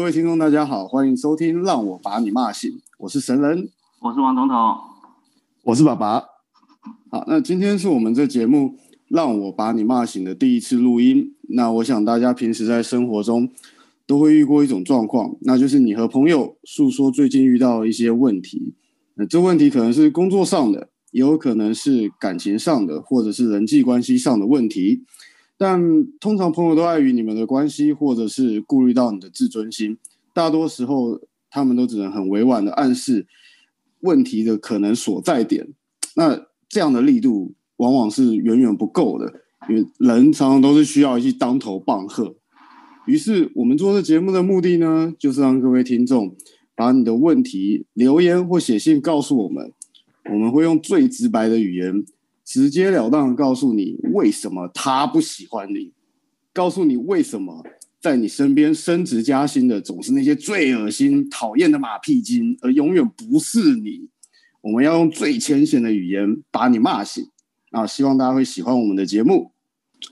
各位听众，大家好，欢迎收听《让我把你骂醒》，我是神人，我是王总统，我是爸爸。好，那今天是我们这节目《让我把你骂醒》的第一次录音。那我想大家平时在生活中都会遇过一种状况，那就是你和朋友诉说最近遇到的一些问题。那这问题可能是工作上的，也有可能是感情上的，或者是人际关系上的问题。但通常朋友都碍于你们的关系，或者是顾虑到你的自尊心，大多时候他们都只能很委婉的暗示问题的可能所在点。那这样的力度往往是远远不够的，因为人常常都是需要一当头棒喝。于是我们做这节目的目的呢，就是让各位听众把你的问题留言或写信告诉我们，我们会用最直白的语言。直截了当的告诉你为什么他不喜欢你，告诉你为什么在你身边升职加薪的总是那些最恶心、讨厌的马屁精，而永远不是你。我们要用最浅显的语言把你骂醒啊！希望大家会喜欢我们的节目。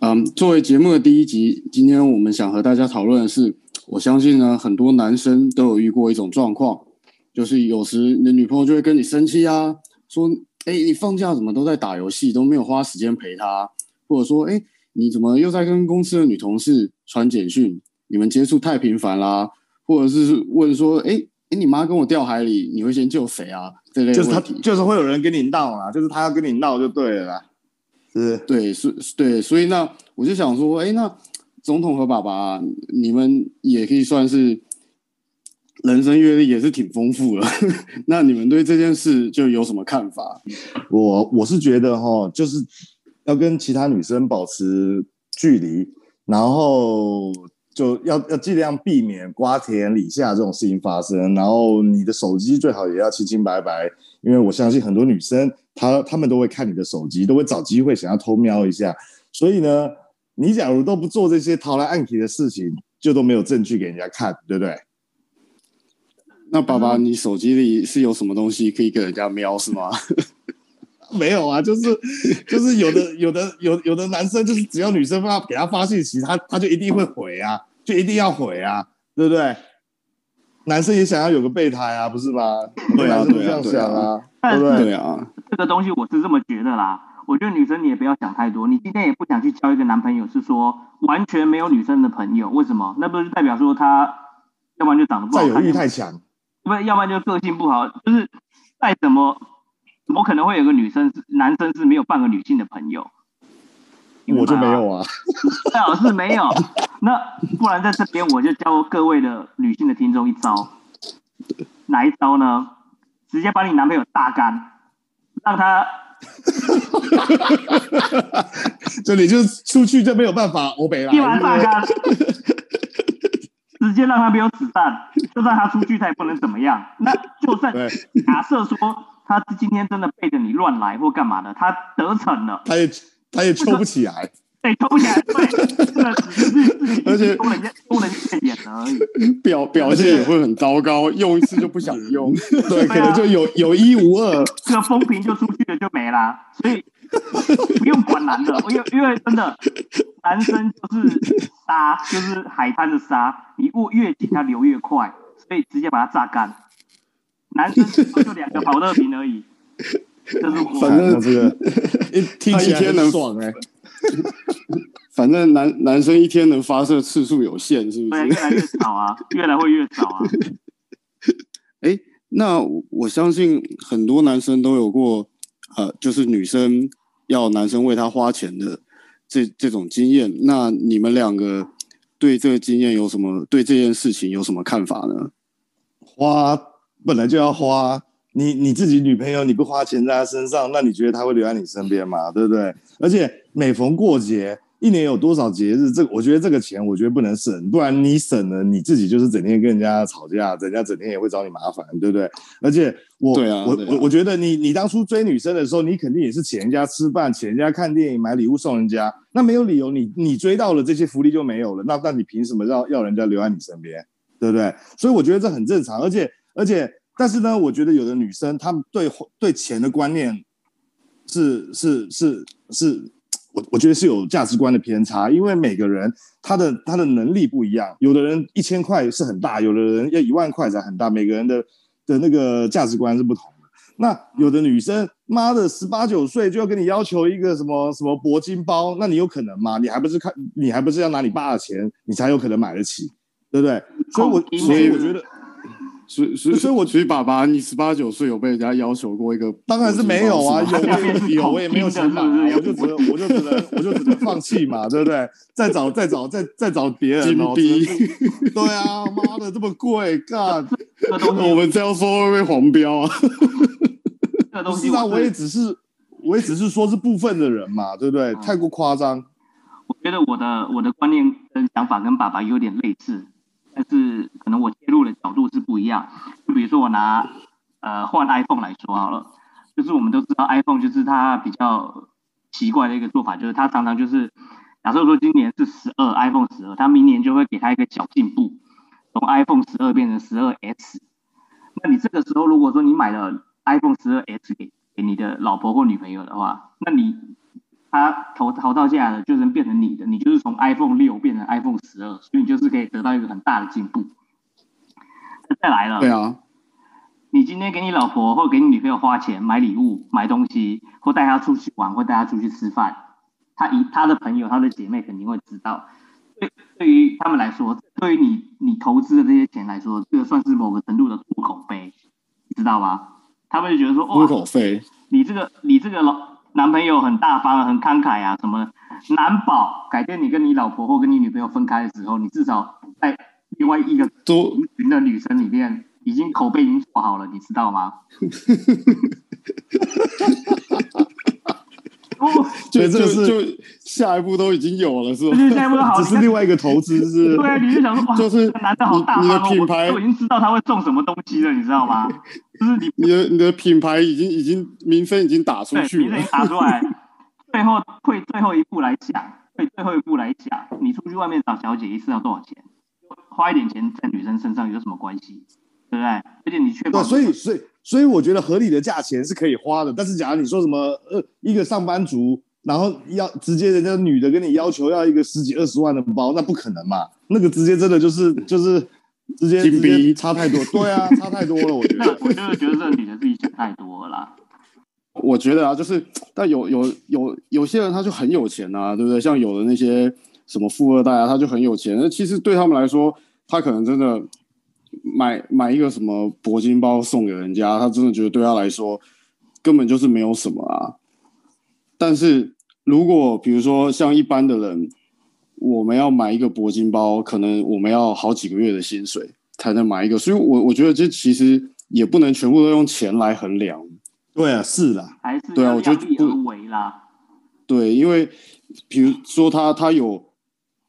嗯，作为节目的第一集，今天我们想和大家讨论的是，我相信呢，很多男生都有遇过一种状况，就是有时你的女朋友就会跟你生气啊，说。哎，你放假怎么都在打游戏，都没有花时间陪他？或者说，哎，你怎么又在跟公司的女同事传简讯？你们接触太频繁啦？或者是问说，哎，哎，你妈跟我掉海里，你会先救谁啊？这类就是他，就是会有人跟你闹啊，就是他要跟你闹就对了啦，是不是？对，是，对，所以那我就想说，哎，那总统和爸爸，你们也可以算是。人生阅历也是挺丰富的，那你们对这件事就有什么看法？我我是觉得哈，就是要跟其他女生保持距离，然后就要要尽量避免瓜田李下这种事情发生。然后你的手机最好也要清清白白，因为我相信很多女生她她们都会看你的手机，都会找机会想要偷瞄一下。所以呢，你假如都不做这些掏来暗去的事情，就都没有证据给人家看，对不对？那爸爸，你手机里是有什么东西可以给人家瞄是吗？没有啊，就是就是有的有的有有的男生就是只要女生发给他发信息，他他就一定会回啊，就一定要回啊，对不对？男生也想要有个备胎啊，不是吗？对啊，对啊，这样想啊，对不对？对啊，这个东西我是这么觉得啦。我觉得女生你也不要想太多，你今天也不想去交一个男朋友，是说完全没有女生的朋友，为什么？那不是代表说他要不然就长得不好看，占有欲太强。不，要不然就个性不好，就是再怎么怎么可能会有个女生是男生是没有半个女性的朋友？我就没有啊，最好是没有。那不然在这边我就教各位的女性的听众一招，哪一招呢？直接把你男朋友榨干，让他，这里就出去就没有办法欧北了，一碗榨干。直接让他没有子弹，就算他出去，他也不能怎么样。那就算假设说他今天真的背着你乱来或干嘛的，他得逞了，他也他也抽不起来，对，抽不起来，对，这个只是自己而且抽人家抽人现眼而已，表表现也会很糟糕，用一次就不想用，对，可能就有有一无二，这个风评就出去了就没了，所以。不用管男的，因为因为真的，男生就是沙，就是海滩的沙，你握越紧，它流越快，所以直接把它榨干。男生就两个宝特瓶而已，就是反正这个一听起来很能爽哎。反正男男生一天能发射次数有限，是不是？越来越少啊，越来会越少啊。哎，那我相信很多男生都有过，呃，就是女生。要男生为她花钱的这这种经验，那你们两个对这个经验有什么？对这件事情有什么看法呢？花本来就要花，你你自己女朋友你不花钱在她身上，那你觉得她会留在你身边吗？对不对？而且每逢过节。一年有多少节日？这我觉得这个钱，我觉得不能省，不然你省了，你自己就是整天跟人家吵架，人家整天也会找你麻烦，对不对？而且我，对啊，我我、啊、我觉得你你当初追女生的时候，你肯定也是请人家吃饭，请人家看电影，买礼物送人家，那没有理由你你追到了这些福利就没有了，那那你凭什么要要人家留在你身边，对不对？所以我觉得这很正常，而且而且，但是呢，我觉得有的女生她们对对钱的观念是是是是。是是是我我觉得是有价值观的偏差，因为每个人他的他的能力不一样，有的人一千块是很大，有的人要一万块才很大，每个人的的那个价值观是不同的。那有的女生，妈的，十八九岁就要跟你要求一个什么什么铂金包，那你有可能吗？你还不是看，你还不是要拿你爸的钱，你才有可能买得起，对不对？所以我，我所以我觉得。所以，所以，所以我觉得爸爸，你十八九岁有被人家要求过一个？当然是没有啊，有有我也没有 钱买，我就只能，我就只能，我就只能放弃嘛，对不对？再找，再找，再再找别人哦。金币，对啊，妈的，这么贵，干！我们这样说会不会黄标啊？这东西，我也只是，我也只是说是部分的人嘛，对不对？太过夸张。我觉得我的我的观念跟想法跟爸爸有点类似。但是可能我切入的角度是不一样，就比如说我拿呃换 iPhone 来说好了，就是我们都知道 iPhone 就是它比较奇怪的一个做法，就是它常常就是假设说今年是十二 iPhone 十二，它明年就会给它一个小进步，从 iPhone 十二变成十二 S。那你这个时候如果说你买了 iPhone 十二 S 给给你的老婆或女朋友的话，那你他投投到价的就能变成你的，你就是从 iPhone 六变成 iPhone 十二，所以你就是可以得到一个很大的进步。再来了，对啊，你今天给你老婆或给你女朋友花钱买礼物、买东西，或带她出去玩，或带她出去吃饭，她一她的朋友、她的姐妹肯定会知道。对，对于他们来说，对于你你投资的这些钱来说，这个算是某个程度的吐口碑，你知道吗？他们就觉得说，吐口费，你这个你这个老。男朋友很大方，很慷慨啊，什么难保改天你跟你老婆或跟你女朋友分开的时候，你至少在另外一个族群的女生里面，已经口碑已经做好了，你知道吗？就就就下一步都已经有了，是吧？下一步都好，只是另外一个投资，是。对，你就想说，哇，就是男的好大方，你的品牌我已经知道他会送什么东西了，你知道吗？就是你，你的你的品牌已经已经名声已经打出去了，名声打出来，最后退最后一步来讲，退最后一步来讲，你出去外面找小姐一次要多少钱？花一点钱在女生身上有什么关系？对不对？而且你确保，所以所以所以我觉得合理的价钱是可以花的。但是假如你说什么呃一个上班族，然后要直接人家女的跟你要求要一个十几二十万的包，那不可能嘛？那个直接真的就是就是。直接直接差太多，对啊，差太多了。我觉得，我就是觉得这个女的自己想太多了啦。我觉得啊，就是但有有有有些人他就很有钱啊，对不对？像有的那些什么富二代啊，他就很有钱。那其实对他们来说，他可能真的买买一个什么铂金包送给人家，他真的觉得对他来说根本就是没有什么啊。但是如果比如说像一般的人。我们要买一个铂金包，可能我们要好几个月的薪水才能买一个，所以我，我我觉得这其实也不能全部都用钱来衡量。对啊，是啦，还是对啊，我觉得不为啦。对，因为比如说他他有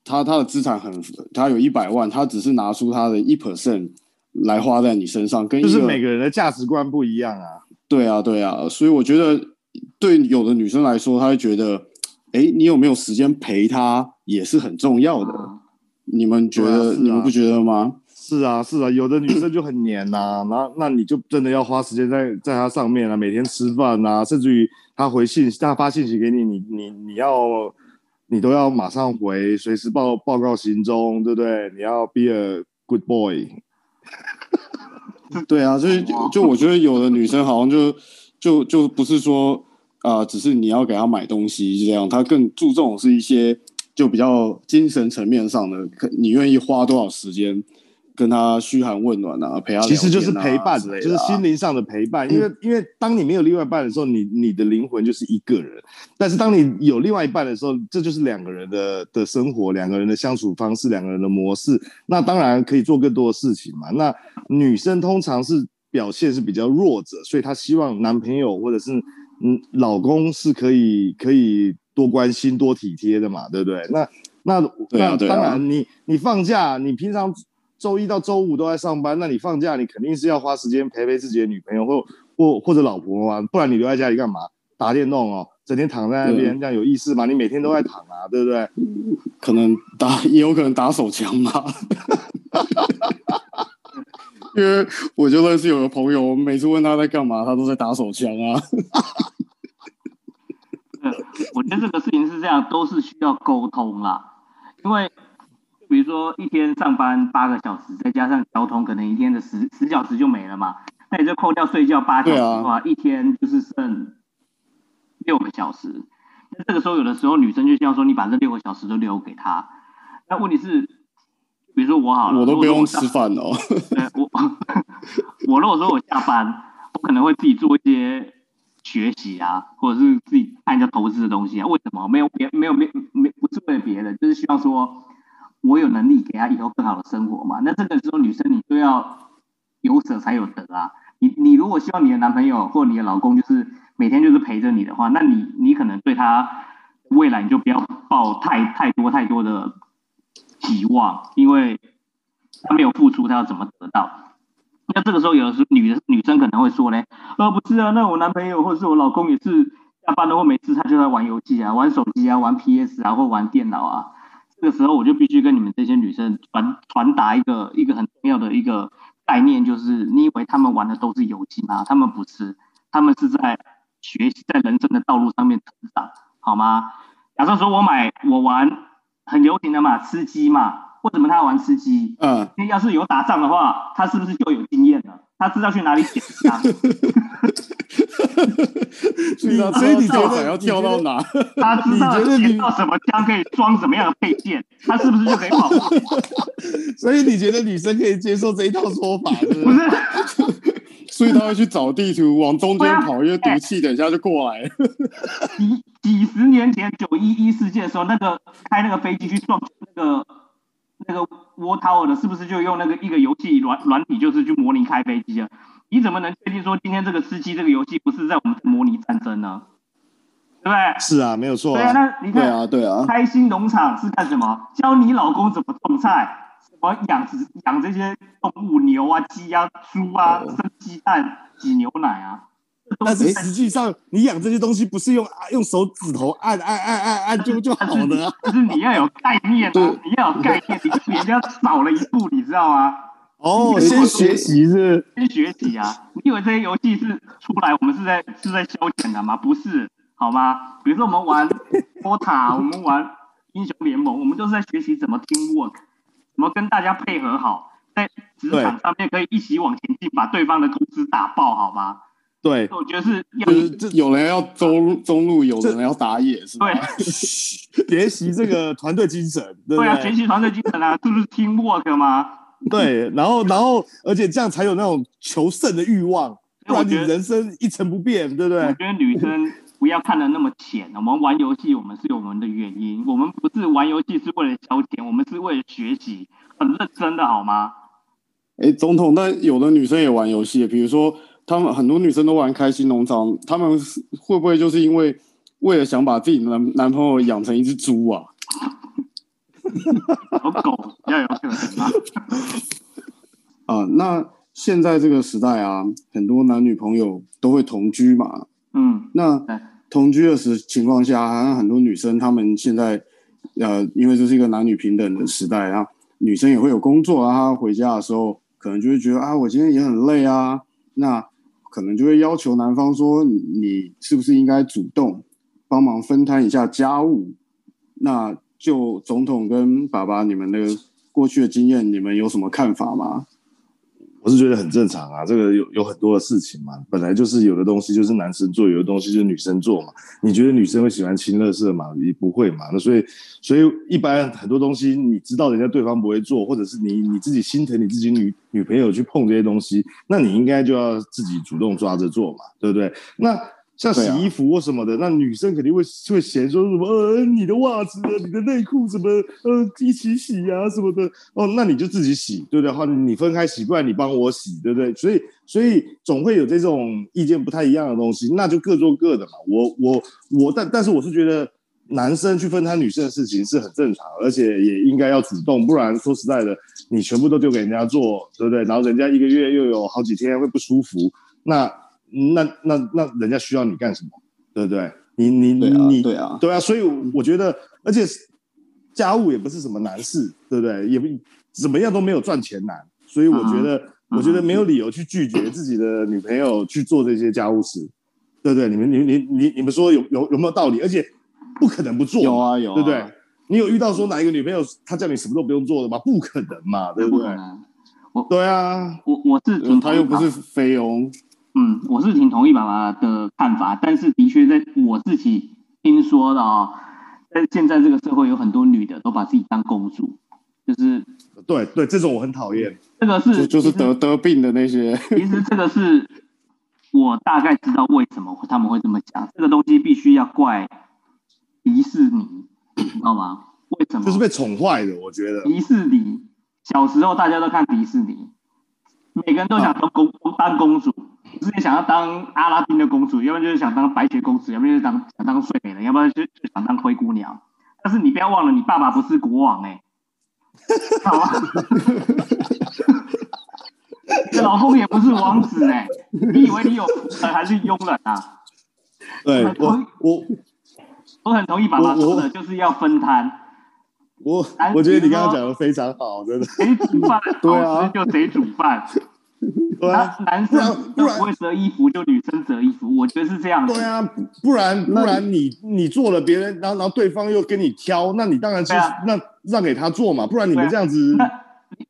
他他的资产很，他有一百万，他只是拿出他的一 percent 来花在你身上，跟就是每个人的价值观不一样啊。对啊，对啊，所以我觉得对有的女生来说，她会觉得。哎，你有没有时间陪她也是很重要的。啊、你们觉得、啊啊？你们不觉得吗？是啊，是啊，有的女生就很黏呐、啊，那那你就真的要花时间在在她上面啊，每天吃饭啊，甚至于她回信息，她发信息给你，你你你要你都要马上回，随时报报告行踪，对不对？你要 be a good boy。对啊，所以就，就我觉得有的女生好像就就就不是说。啊、只是你要给她买东西这样，她更注重是一些就比较精神层面上的，你愿意花多少时间跟他嘘寒问暖啊，陪他、啊、其实就是陪伴，就是心灵上的陪伴。因为因为当你没有另外一半的时候，你你的灵魂就是一个人；但是当你有另外一半的时候，这就是两个人的的生活，两个人的相处方式，两个人的模式。那当然可以做更多的事情嘛。那女生通常是表现是比较弱者，所以她希望男朋友或者是。嗯，老公是可以可以多关心多体贴的嘛，对不对？那那当然你，你你放假，你平常周一到周五都在上班，那你放假，你肯定是要花时间陪陪自己的女朋友或或或者老婆嘛，不然你留在家里干嘛？打电动哦，整天躺在那边，这样有意思吗？你每天都在躺啊，对不对？可能打也有可能打手枪嘛。因为我就认识有个朋友，我每次问他在干嘛，他都在打手枪啊。我觉得这个事情是这样，都是需要沟通啦。因为说一天上班八个小时，再加上交通，可能一天的十十小时就没了嘛。那你就扣掉睡觉八小时的话，啊、一天就是剩六个小时。那这个时候，有的时候女生就像说，你把这六个小时都留给他。那问题是，比如说我好了，我都不用吃饭哦。对我，我如果说我下班，我可能会自己做一些学习啊，或者是自己看一下投资的东西啊。为什么？没有别，没有没没，不是为了别的，就是希望说我有能力给他以后更好的生活嘛。那这个时候，女生你就要有舍才有得啊。你你如果希望你的男朋友或你的老公就是每天就是陪着你的话，那你你可能对他未来你就不要抱太太多太多的。期望，因为他没有付出，他要怎么得到？那这个时候，有的时候女的女生可能会说呢，呃，不是啊，那我男朋友或者是我老公也是下班了或没事，他就在玩游戏啊，玩手机啊，玩 PS 啊，或玩电脑啊。这个时候，我就必须跟你们这些女生传传达一个一个很重要的一个概念，就是你以为他们玩的都是游戏吗？他们不是，他们是在学习，在人生的道路上面成长，好吗？假设说我买我玩。很流行的嘛，吃鸡嘛，为什么他要玩吃鸡？嗯，因为要是有打仗的话，他是不是就有经验了？他知道去哪里捡 枪。所以你觉得要跳到哪？他知道捡到什么枪可以装什么样的配件，他是不是就可以跑？所以你觉得女生可以接受这一套说法？不是？不 是所以他会去找地图往中间跑，因为毒气等一下就过来了。几几十年前九一一事件的时候，那个开那个飞机去撞那个那个 War Tower 的，是不是就用那个一个游戏软软体，就是去模拟开飞机啊？你怎么能确定说今天这个吃鸡这个游戏不是在我们模拟战争呢？对不对？是啊，没有错、啊。对啊，那你看，对啊，对啊，开心农场是干什么？教你老公怎么种菜。我养殖养这些动物，牛啊、鸡啊、猪啊，生鸡蛋、挤牛奶啊。但是实际上，你养这些东西不是用用手指头按按按按按就就好的、啊。就是你要有概念啊，你要有概念，你比人家少了一步，你知道吗？哦，先学习是，先学习啊！你以为这些游戏是出来，我们是在是在消遣的吗？不是，好吗？比如说我们玩 DOTA，我们玩英雄联盟，我们都是在学习怎么 teamwork。怎么跟大家配合好，在职场上面可以一起往前进，把对方的公司打爆，好吗？对，我觉得是要，就是这有人要中中路，有人要打野，是吧？对，学习这个团队精神，对，对啊，学习团队精神啊，这不是 teamwork 吗？对，然后然后，而且这样才有那种求胜的欲望，不然你人生一成不变，对不对？我觉得女生。不要看的那么浅，我们玩游戏，我们是有我们的原因，我们不是玩游戏是为了消遣，我们是为了学习，很认真的好吗？哎，总统，但有的女生也玩游戏，比如说，他们很多女生都玩开心农场，他们会不会就是因为为了想把自己男男朋友养成一只猪啊？好狗要有可能啊！啊，那现在这个时代啊，很多男女朋友都会同居嘛。嗯，那同居的时情况下，好像很多女生她们现在，呃，因为这是一个男女平等的时代啊，女生也会有工作啊，她回家的时候可能就会觉得啊，我今天也很累啊，那可能就会要求男方说，你是不是应该主动帮忙分摊一下家务？那就总统跟爸爸，你们的过去的经验，你们有什么看法吗？我是觉得很正常啊，这个有有很多的事情嘛，本来就是有的东西就是男生做，有的东西就是女生做嘛。你觉得女生会喜欢清垃圾吗？也不会嘛。那所以，所以一般很多东西，你知道人家对方不会做，或者是你你自己心疼你自己女女朋友去碰这些东西，那你应该就要自己主动抓着做嘛，对不对？那。像洗衣服或什么的，啊、那女生肯定会会嫌说什么呃，你的袜子、你的内裤什么呃一起洗呀、啊、什么的哦，那你就自己洗，对不对？或者你分开洗，不然你帮我洗，对不对？所以所以总会有这种意见不太一样的东西，那就各做各的嘛。我我我，但但是我是觉得男生去分摊女生的事情是很正常，而且也应该要主动，不然说实在的，你全部都丢给人家做，对不对？然后人家一个月又有好几天会不舒服，那。那那那人家需要你干什么？对不对？你你你你对啊，对啊，所以我觉得，而且家务也不是什么难事，对不对？也不怎么样都没有赚钱难，所以我觉得，我觉得没有理由去拒绝自己的女朋友去做这些家务事，对不对？你们你你你你们说有有有没有道理？而且不可能不做，有啊有啊，对不对？你有遇到说哪一个女朋友她叫你什么都不用做的吗？不可能嘛，对不对？我对啊，我我是挺他又不是菲佣，嗯，我是挺同意爸爸的看法，但是的确在我自己听说的哦，在现在这个社会有很多女的都把自己当公主，就是对对，这种我很讨厌，这个是就，就是得得病的那些，其实这个是我大概知道为什么他们会这么讲，这个东西必须要怪迪士尼，你知道吗？为什么？就是被宠坏的，我觉得迪士尼。小时候大家都看迪士尼，每个人都想当公、啊、当公主，之前想要当阿拉丁的公主，要不然就是想当白雪公主，要不然就是当想当睡美人，要不然就就想当灰姑娘。但是你不要忘了，你爸爸不是国王哎、欸，好啊，你老公也不是王子哎、欸，你以为你有福还是佣人啊？对，我我我很同意爸爸说的，就是要分摊。我我觉得你刚刚讲的非常好，真的。谁煮饭，对啊，就谁煮饭。对啊，男生不会折衣服，就女生折衣服。我觉得是这样。对啊，不然不然你你做了别人，然后然后对方又跟你挑，那你当然是那让给他做嘛。不然你们这样子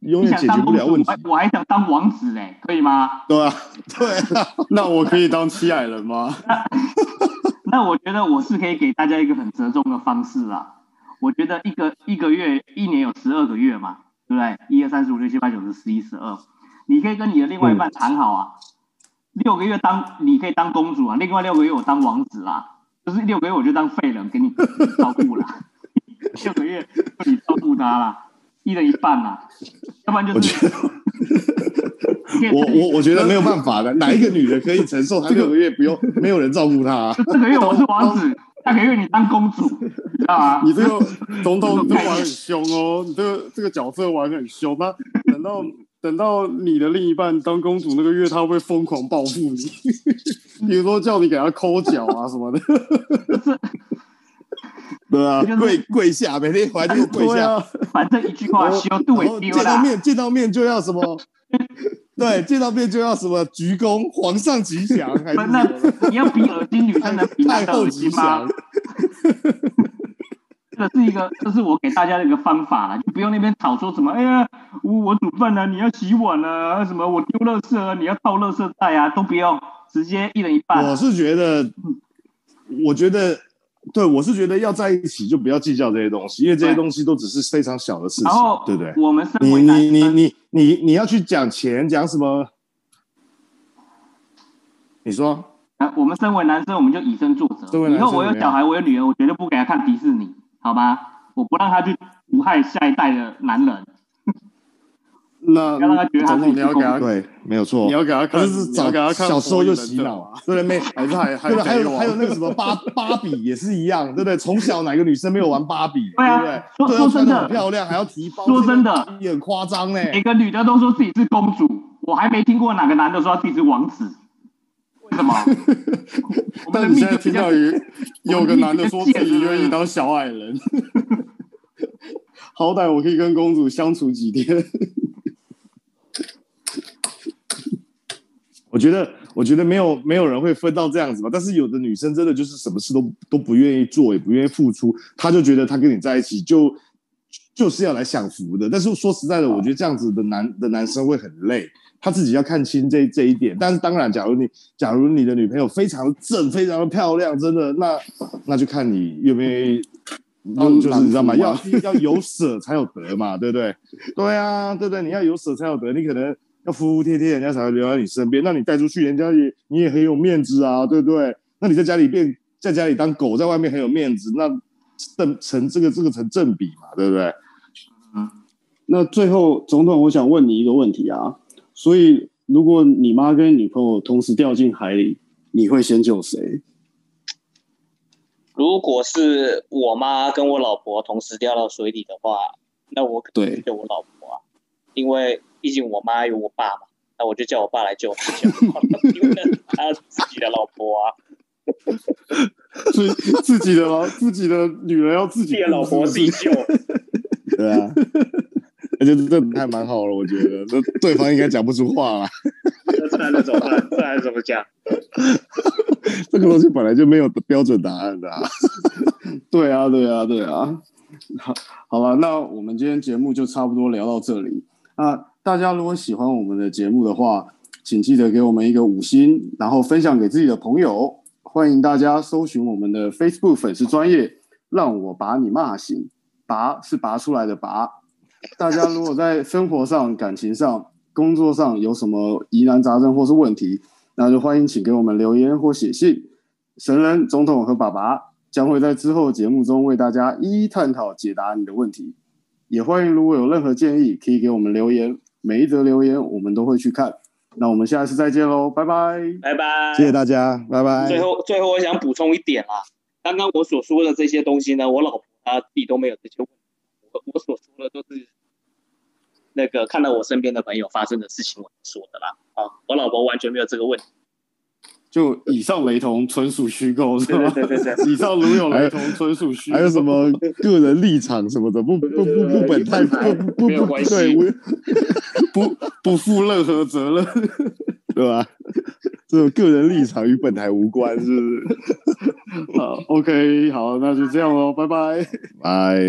永远解决不了问题。我还想当王子嘞，可以吗？对啊，对啊。那我可以当七矮人吗？那我觉得我是可以给大家一个很折中的方式啊。我觉得一个一个月一年有十二个月嘛，对不对？一二三四五六七八九十十一十二，你可以跟你的另外一半谈好啊，嗯、六个月当你可以当公主啊，另外六个月我当王子啦，就是六个月我就当废人给你照顾了，六个月就你照顾他啦，一人一半啦，要不然就是我我我觉得没有办法的，哪一个女人可以承受她六个月不用没有人照顾她、啊？这个月我是王子。下个月你当公主，你知道吗？你这个总统你这玩很凶哦，你这个这个角色玩很凶。那等到等到你的另一半当公主那个月，他会疯狂报复你？比如说叫你给他抠脚啊什么的。对啊，跪跪下，每天回来就跪下。啊、反正一句话，修度为丢见到面见到面就要什么？对，见到面就要什么鞠躬，皇上吉祥，那你要比耳机女生的比男的耳机吗？这是一个，这是我给大家的一个方法了，就不用那边吵说什么，哎呀，我我煮饭呢、啊，你要洗碗啊，什么我丢垃圾啊，你要倒垃圾袋啊，都不用，直接一人一半。我是觉得，我觉得。对，我是觉得要在一起就不要计较这些东西，因为这些东西都只是非常小的事情，对不对？我们你你你你你你要去讲钱，讲什么？你说？啊，我们身为男生，我们就以身作则。以后我有小孩，我有女儿，我绝对不给他看迪士尼，好吧？我不让他去毒害下一代的男人。那总统你要给他对，没有错，你要给他看，是早给他看，小时候就洗脑啊，对不对？没，还是还还还有还有那个 什么芭芭比也是一样，对不对？从小哪个女生没有玩芭比，对不对？说说真的，很漂亮还要提包，说真的也很夸张嘞。每个女的都说自己是公主，我还没听过哪个男的说他自己是王子，为什么？但你现在听到有有个男的说自己愿意当小矮人，好歹我可以跟公主相处几天。我觉得，我觉得没有没有人会分到这样子吧。但是有的女生真的就是什么事都都不愿意做，也不愿意付出，她就觉得她跟你在一起就就是要来享福的。但是说实在的，我觉得这样子的男的男生会很累，他自己要看清这这一点。但是当然，假如你假如你的女朋友非常正、非常的漂亮，真的那那就看你愿不愿意，就就是你知道吗？要要有舍才有得嘛，对不对？对啊，对不对？你要有舍才有得，你可能。要服服帖帖，人家才会留在你身边。那你带出去，人家也你也很有面子啊，对不对？那你在家里变，在家里当狗，在外面很有面子，那成成这个这个成正比嘛，对不对？嗯。那最后，总统，我想问你一个问题啊。所以，如果你妈跟女朋友同时掉进海里，你会先救谁？如果是我妈跟我老婆同时掉到水里的话，那我肯定救我老婆啊，因为。毕竟我妈有我爸嘛，那我就叫我爸来救他，因为他自己的老婆啊，所以自己的老自己的女人要自己的老婆自己救，对啊，而且这还蛮好了，我觉得，那对方应该讲不出话了，这还怎么办？这还怎么讲？这个东西本来就没有标准答案的啊。对啊，对啊，对啊。好，好了，那我们今天节目就差不多聊到这里。那大家如果喜欢我们的节目的话，请记得给我们一个五星，然后分享给自己的朋友。欢迎大家搜寻我们的 Facebook 粉丝专业，让我把你骂醒。拔是拔出来的拔。大家如果在生活上、感情上、工作上有什么疑难杂症或是问题，那就欢迎请给我们留言或写信。神人、总统和爸爸将会在之后节目中为大家一一探讨、解答你的问题。也欢迎如果有任何建议，可以给我们留言，每一则留言我们都会去看。那我们下次再见喽，拜拜，拜拜，谢谢大家，拜拜。最后，最后我想补充一点啊，刚刚我所说的这些东西呢，我老婆她自己都没有这些问题，我我所说的都是那个看到我身边的朋友发生的事情我说的啦。啊，我老婆完全没有这个问题。就以上雷同，纯属虚构，是吧？对对对对，以上如有雷同，纯属虚构。还有什么个人立场什么的，不不不不本太不不不不对，不 不负任何责任，对吧？这种个人立场与本台无关，是不是？好，OK，好，那就这样喽，拜拜，拜。